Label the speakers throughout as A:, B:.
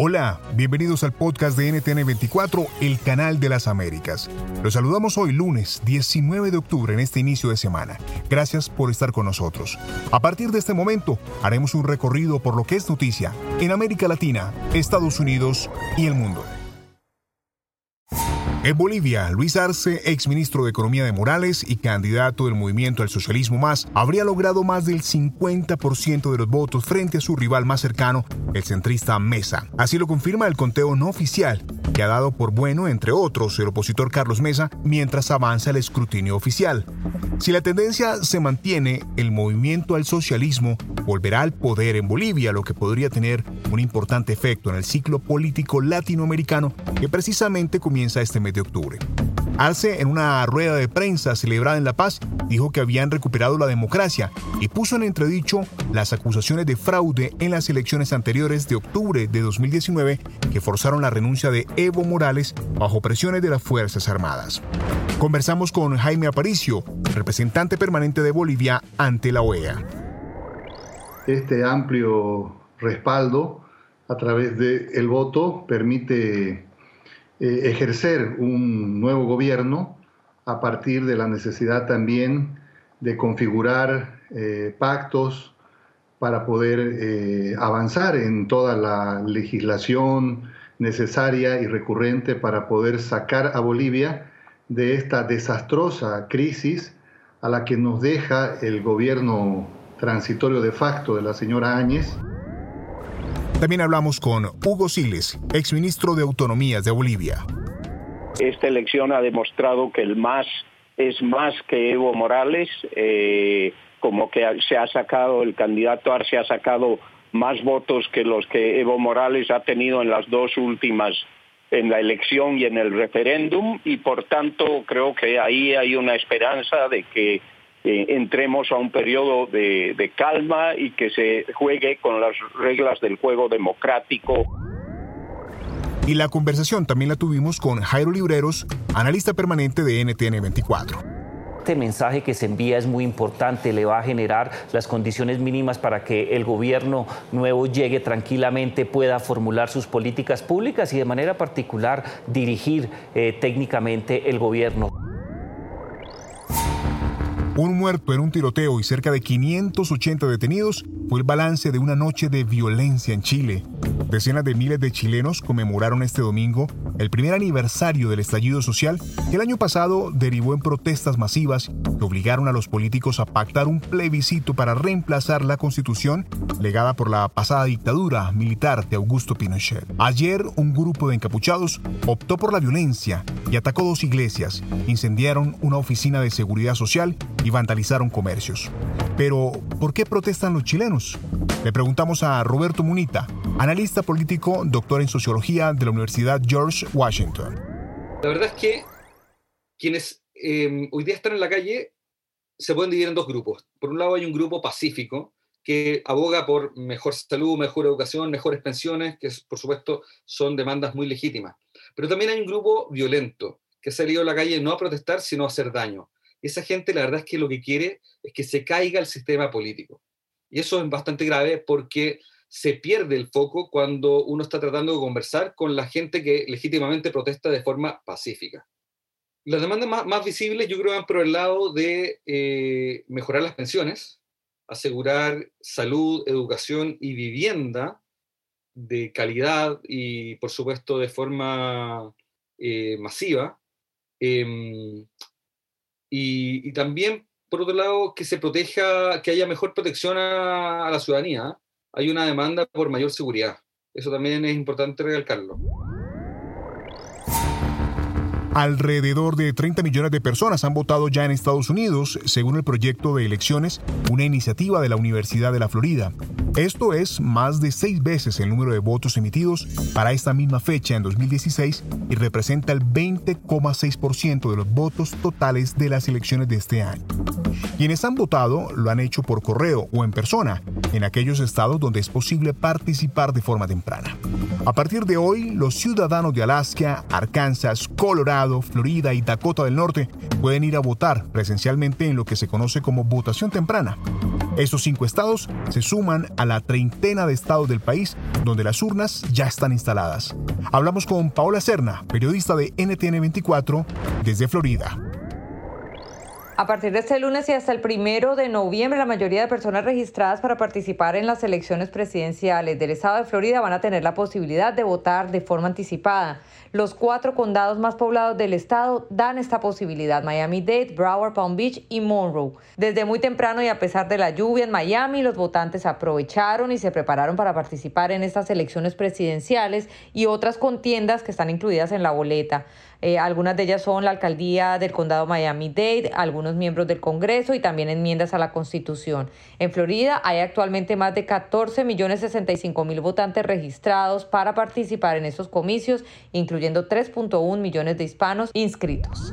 A: Hola, bienvenidos al podcast de NTN24, el canal de las Américas. Los saludamos hoy lunes 19 de octubre en este inicio de semana. Gracias por estar con nosotros. A partir de este momento haremos un recorrido por lo que es noticia en América Latina, Estados Unidos y el mundo. En Bolivia, Luis Arce, exministro de Economía de Morales y candidato del movimiento al socialismo más, habría logrado más del 50% de los votos frente a su rival más cercano, el centrista Mesa. Así lo confirma el conteo no oficial, que ha dado por bueno, entre otros, el opositor Carlos Mesa, mientras avanza el escrutinio oficial. Si la tendencia se mantiene, el movimiento al socialismo volverá al poder en Bolivia, lo que podría tener un importante efecto en el ciclo político latinoamericano que precisamente comienza este mes de octubre. Arce, en una rueda de prensa celebrada en La Paz, dijo que habían recuperado la democracia y puso en entredicho las acusaciones de fraude en las elecciones anteriores de octubre de 2019 que forzaron la renuncia de Evo Morales bajo presiones de las Fuerzas Armadas. Conversamos con Jaime Aparicio, representante permanente de Bolivia ante la OEA.
B: Este amplio respaldo a través del voto permite eh, ejercer un nuevo gobierno a partir de la necesidad también de configurar eh, pactos para poder eh, avanzar en toda la legislación necesaria y recurrente para poder sacar a Bolivia de esta desastrosa crisis a la que nos deja el gobierno transitorio de facto de la señora Áñez.
A: También hablamos con Hugo Siles, exministro de Autonomías de Bolivia.
C: Esta elección ha demostrado que el MAS es más que Evo Morales, eh, como que se ha sacado, el candidato Arce ha sacado más votos que los que Evo Morales ha tenido en las dos últimas, en la elección y en el referéndum, y por tanto creo que ahí hay una esperanza de que eh, entremos a un periodo de, de calma y que se juegue con las reglas del juego democrático.
A: Y la conversación también la tuvimos con Jairo Libreros, analista permanente de NTN 24
D: este mensaje que se envía es muy importante, le va a generar las condiciones mínimas para que el gobierno nuevo llegue tranquilamente, pueda formular sus políticas públicas y de manera particular dirigir eh, técnicamente el gobierno.
A: Un muerto en un tiroteo y cerca de 580 detenidos fue el balance de una noche de violencia en Chile. Decenas de miles de chilenos conmemoraron este domingo el primer aniversario del estallido social que el año pasado derivó en protestas masivas que obligaron a los políticos a pactar un plebiscito para reemplazar la constitución legada por la pasada dictadura militar de Augusto Pinochet. Ayer un grupo de encapuchados optó por la violencia y atacó dos iglesias, incendiaron una oficina de seguridad social y vandalizaron comercios. Pero, ¿por qué protestan los chilenos? Le preguntamos a Roberto Munita, analista político, doctor en sociología de la Universidad George Washington.
E: La verdad es que quienes em, hoy día están en la calle se pueden dividir en dos grupos. Por un lado hay un grupo pacífico que aboga por mejor salud, mejor educación, mejores pensiones, que por supuesto son demandas muy legítimas. Pero también hay un grupo violento que ha salido a la calle no a protestar, sino a hacer daño esa gente la verdad es que lo que quiere es que se caiga el sistema político. Y eso es bastante grave porque se pierde el foco cuando uno está tratando de conversar con la gente que legítimamente protesta de forma pacífica. Las demandas más, visibles yo creo van por el lado de eh, mejorar las pensiones, asegurar salud, educación y vivienda de calidad y, por supuesto, de forma masiva. Em, y, también, por otro lado, que se proteja, que haya mejor protección a, la ciudadanía. Hay una demanda por mayor seguridad. Eso también es importante recalcarlo.
A: Alrededor de 30 millones de personas han votado ya en Estados Unidos, según el proyecto de elecciones, una iniciativa de la Universidad de la Florida. Esto es más de seis veces el número de votos emitidos para esta misma fecha en 2016 y representa el 20,6% de los votos totales de las elecciones de este año. Quienes han votado lo han hecho por correo o en persona, en aquellos estados donde es posible participar de forma temprana. A partir de hoy, los ciudadanos de Alaska, Arkansas, Colorado, Florida y Dakota del Norte pueden ir a votar presencialmente en lo que se conoce como votación temprana. Estos cinco estados se suman a la treintena de estados del país donde las urnas ya están instaladas. Hablamos con Paola Serna, periodista de NTN 24 desde Florida.
F: A partir de este lunes y hasta el primero de noviembre, la mayoría de personas registradas para participar en las elecciones presidenciales del estado de Florida van a tener la posibilidad de votar de forma anticipada. Los cuatro condados más poblados del estado dan esta posibilidad, Miami-Dade, Broward, Palm Beach y Monroe. Desde muy temprano y a pesar de la lluvia en Miami, los votantes aprovecharon y se prepararon para participar en estas elecciones presidenciales y otras contiendas que están incluidas en la boleta. Eh, algunas de ellas son la alcaldía del condado Miami-Dade, algunos miembros del Congreso y también enmiendas a la Constitución. En Florida hay actualmente más de 14 millones 65 mil votantes registrados para participar en estos comicios, incluyendo 3.1 millones de hispanos inscritos.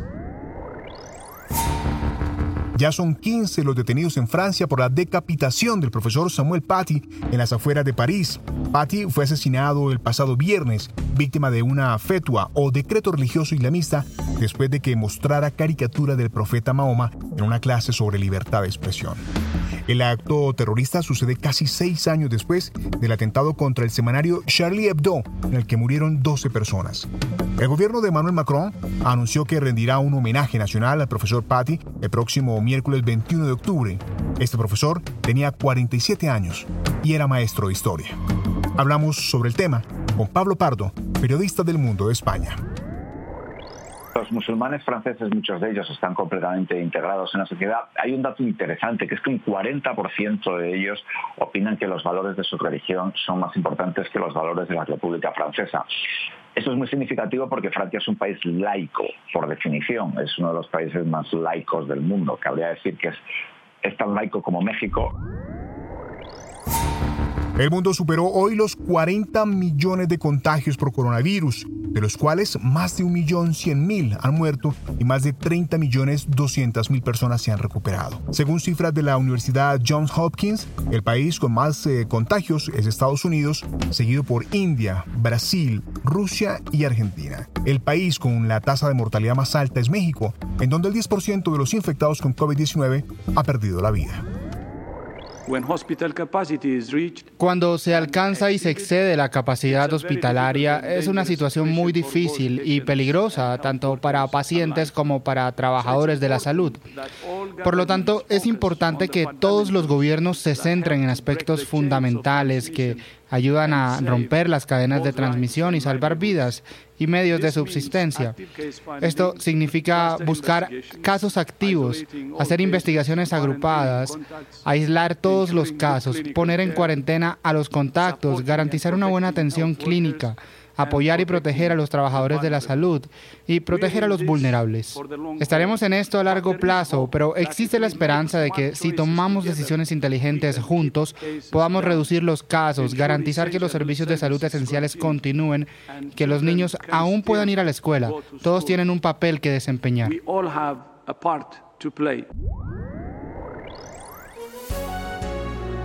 A: Ya son 15 los detenidos en Francia por la decapitación del profesor Samuel Paty en las afueras de París. Paty fue asesinado el pasado viernes, víctima de una fetua o decreto religioso islamista después de que mostrara caricatura del profeta Mahoma en una clase sobre libertad de expresión. El acto terrorista sucede casi seis años después del atentado contra el semanario Charlie Hebdo, en el que murieron 12 personas. El gobierno de Emmanuel Macron anunció que rendirá un homenaje nacional al profesor Paty el próximo miércoles 21 de octubre. Este profesor tenía 47 años y era maestro de historia. Hablamos sobre el tema con Pablo Pardo, periodista del Mundo de España.
G: Los musulmanes franceses, muchos de ellos están completamente integrados en la sociedad. Hay un dato interesante, que es que un 40% de ellos opinan que los valores de su religión son más importantes que los valores de la República Francesa. Eso es muy significativo porque Francia es un país laico, por definición. Es uno de los países más laicos del mundo. Cabría decir que es, es tan laico como México.
A: El mundo superó hoy los 40 millones de contagios por coronavirus, de los cuales más de 1.100.000 han muerto y más de 30 millones personas se han recuperado. Según cifras de la Universidad Johns Hopkins, el país con más eh, contagios es Estados Unidos, seguido por India, Brasil, Rusia y Argentina. El país con la tasa de mortalidad más alta es México, en donde el 10% de los infectados con COVID-19 ha perdido la vida.
H: Cuando se alcanza y se excede la capacidad hospitalaria, es una situación muy difícil y peligrosa, tanto para pacientes como para trabajadores de la salud. Por lo tanto, es importante que todos los gobiernos se centren en aspectos fundamentales que ayudan a romper las cadenas de transmisión y salvar vidas y medios de subsistencia. Esto significa buscar casos activos, hacer investigaciones agrupadas, aislar todos los casos, poner en cuarentena a los contactos, garantizar una buena atención clínica apoyar y proteger a los trabajadores de la salud y proteger a los vulnerables. Estaremos en esto a largo plazo, pero existe la esperanza de que si tomamos decisiones inteligentes juntos, podamos reducir los casos, garantizar que los servicios de salud esenciales continúen, que los niños aún puedan ir a la escuela. Todos tienen un papel que desempeñar.